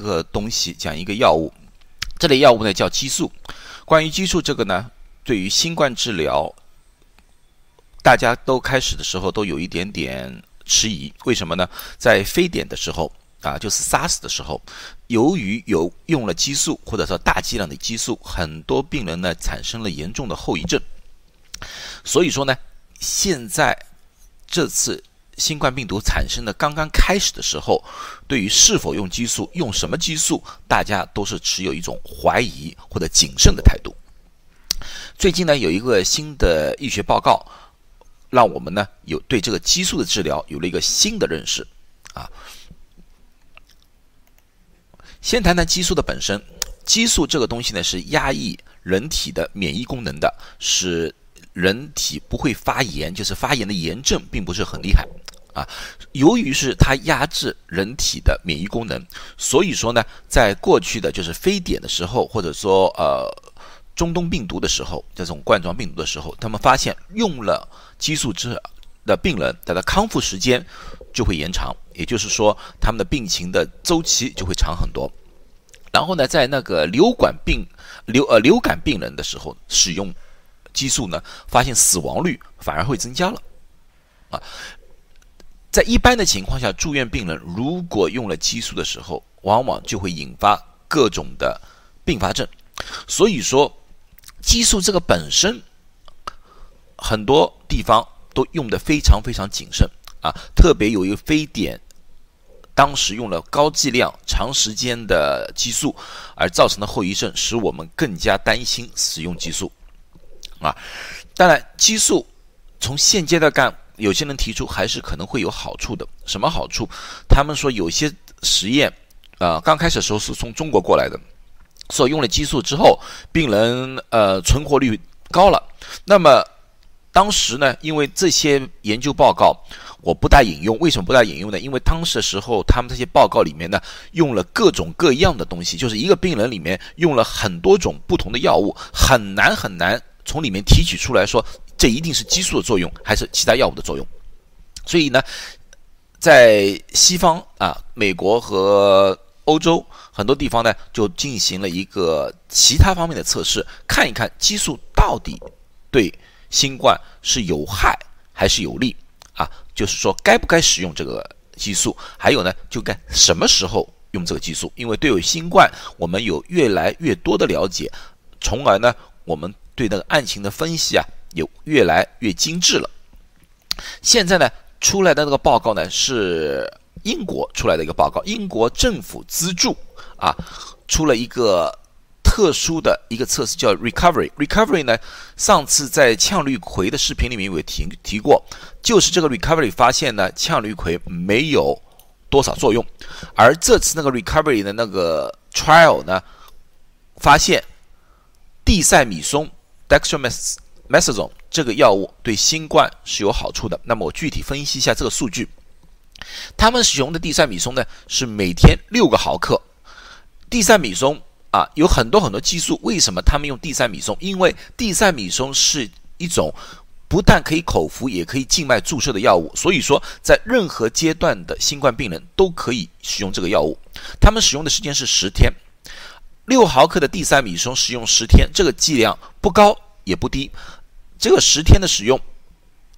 个东西，讲一个药物。这类药物呢叫激素。关于激素这个呢，对于新冠治疗，大家都开始的时候都有一点点迟疑。为什么呢？在非典的时候啊，就是 SARS 的时候，由于有用了激素或者说大剂量的激素，很多病人呢产生了严重的后遗症。所以说呢，现在这次。新冠病毒产生的刚刚开始的时候，对于是否用激素、用什么激素，大家都是持有一种怀疑或者谨慎的态度。最近呢，有一个新的医学报告，让我们呢有对这个激素的治疗有了一个新的认识。啊，先谈谈激素的本身。激素这个东西呢，是压抑人体的免疫功能的，是人体不会发炎，就是发炎的炎症并不是很厉害。啊，由于是它压制人体的免疫功能，所以说呢，在过去的就是非典的时候，或者说呃中东病毒的时候，这种冠状病毒的时候，他们发现用了激素之的病人，他的康复时间就会延长，也就是说他们的病情的周期就会长很多。然后呢，在那个流感病流呃流感病人的时候使用激素呢，发现死亡率反而会增加了，啊。在一般的情况下，住院病人如果用了激素的时候，往往就会引发各种的并发症。所以说，激素这个本身，很多地方都用的非常非常谨慎啊。特别有一个非典，当时用了高剂量、长时间的激素，而造成的后遗症，使我们更加担心使用激素啊。当然，激素从现阶段干。有些人提出还是可能会有好处的，什么好处？他们说有些实验，啊，刚开始的时候是从中国过来的，说用了激素之后，病人呃存活率高了。那么当时呢，因为这些研究报告我不大引用，为什么不大引用呢？因为当时的时候，他们这些报告里面呢，用了各种各样的东西，就是一个病人里面用了很多种不同的药物，很难很难从里面提取出来说。这一定是激素的作用，还是其他药物的作用？所以呢，在西方啊，美国和欧洲很多地方呢，就进行了一个其他方面的测试，看一看激素到底对新冠是有害还是有利啊？就是说，该不该使用这个激素？还有呢，就该什么时候用这个激素？因为对于新冠，我们有越来越多的了解，从而呢，我们对那个案情的分析啊。有越来越精致了。现在呢，出来的那个报告呢，是英国出来的一个报告，英国政府资助啊，出了一个特殊的一个测试，叫 Recovery。Recovery 呢，上次在羟氯喹的视频里面我也提提过，就是这个 Recovery 发现呢，羟氯喹没有多少作用，而这次那个 Recovery 的那个 Trial 呢，发现地塞米松 Dextromethorphan。m e s o n 这个药物对新冠是有好处的。那么我具体分析一下这个数据。他们使用的地塞米松呢是每天六个毫克。地塞米松啊有很多很多激素，为什么他们用地塞米松？因为地塞米松是一种不但可以口服，也可以静脉注射的药物。所以说，在任何阶段的新冠病人都可以使用这个药物。他们使用的时间是十天，六毫克的地塞米松使用十天，这个剂量不高也不低。这个十天的使用，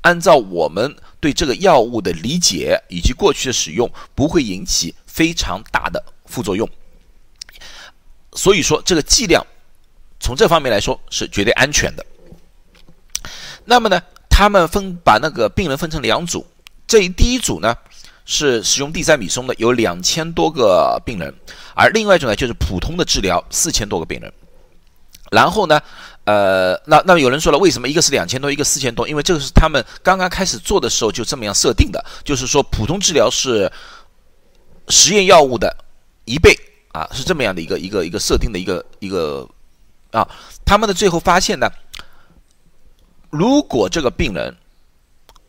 按照我们对这个药物的理解以及过去的使用，不会引起非常大的副作用。所以说，这个剂量从这方面来说是绝对安全的。那么呢，他们分把那个病人分成两组，这一第一组呢是使用地塞米松的，有两千多个病人，而另外一种呢就是普通的治疗，四千多个病人。然后呢？呃，那那有人说了，为什么一个是两千多，一个四千多？因为这个是他们刚刚开始做的时候就这么样设定的，就是说普通治疗是实验药物的一倍啊，是这么样的一个一个一个设定的一个一个啊。他们的最后发现呢，如果这个病人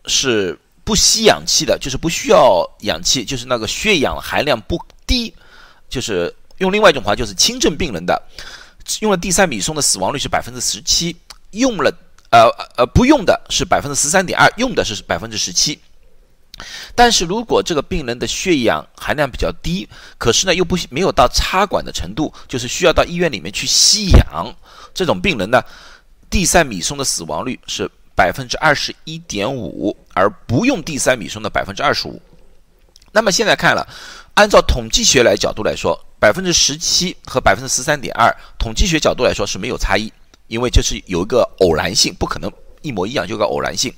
是不吸氧气的，就是不需要氧气，就是那个血氧含量不低，就是用另外一种话，就是轻症病人的。用了地塞米松的死亡率是百分之十七，用了呃呃不用的是百分之十三点二，用的是百分之十七，但是如果这个病人的血氧含量比较低，可是呢又不没有到插管的程度，就是需要到医院里面去吸氧，这种病人呢，地塞米松的死亡率是百分之二十一点五，而不用地塞米松的百分之二十五。那么现在看了，按照统计学来角度来说，百分之十七和百分之十三点二，统计学角度来说是没有差异，因为这是有一个偶然性，不可能。一模一样，就个偶然性，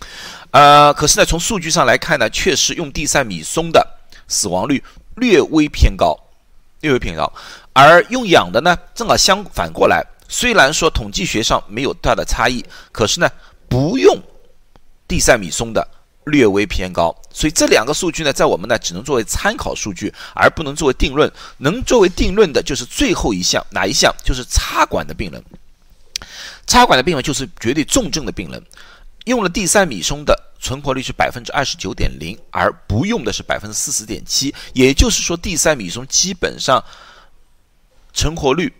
呃，可是呢，从数据上来看呢，确实用地塞米松的死亡率略微偏高，略微偏高，而用氧的呢，正好相反过来。虽然说统计学上没有大的差异，可是呢，不用地塞米松的略微偏高。所以这两个数据呢，在我们呢，只能作为参考数据，而不能作为定论。能作为定论的就是最后一项，哪一项？就是插管的病人。插管的病人就是绝对重症的病人，用了地塞米松的存活率是百分之二十九点零，而不用的是百分之四十点七。也就是说，地塞米松基本上存活率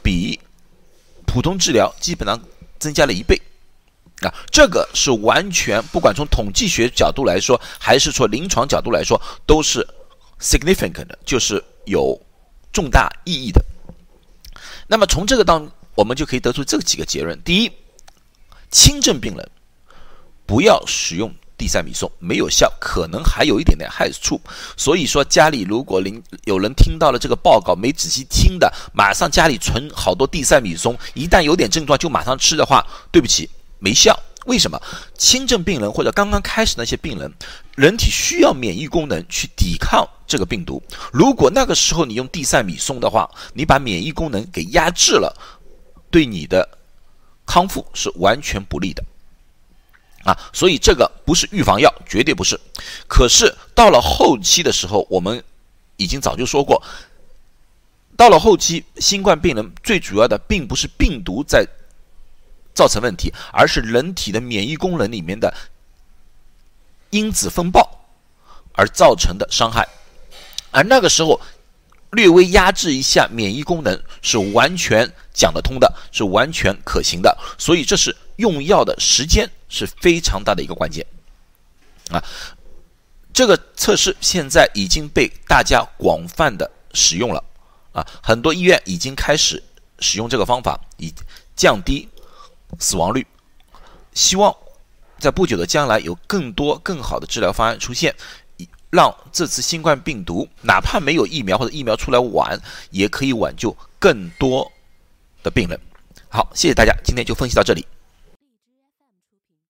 比普通治疗基本上增加了一倍啊！这个是完全不管从统计学角度来说，还是从临床角度来说，都是 significant 的，就是有重大意义的。那么从这个当我们就可以得出这几个结论：第一，轻症病人不要使用地塞米松，没有效，可能还有一点点害处。所以说，家里如果您有人听到了这个报告没仔细听的，马上家里存好多地塞米松，一旦有点症状就马上吃的话，对不起，没效。为什么？轻症病人或者刚刚开始那些病人，人体需要免疫功能去抵抗这个病毒。如果那个时候你用地塞米松的话，你把免疫功能给压制了。对你的康复是完全不利的啊，所以这个不是预防药，绝对不是。可是到了后期的时候，我们已经早就说过，到了后期，新冠病人最主要的并不是病毒在造成问题，而是人体的免疫功能里面的因子风暴而造成的伤害，而那个时候。略微压制一下免疫功能是完全讲得通的，是完全可行的。所以这是用药的时间是非常大的一个关键啊。这个测试现在已经被大家广泛的使用了啊，很多医院已经开始使用这个方法，以降低死亡率。希望在不久的将来有更多更好的治疗方案出现。让这次新冠病毒哪怕没有疫苗或者疫苗出来晚，也可以挽救更多的病人。好，谢谢大家，今天就分析到这里。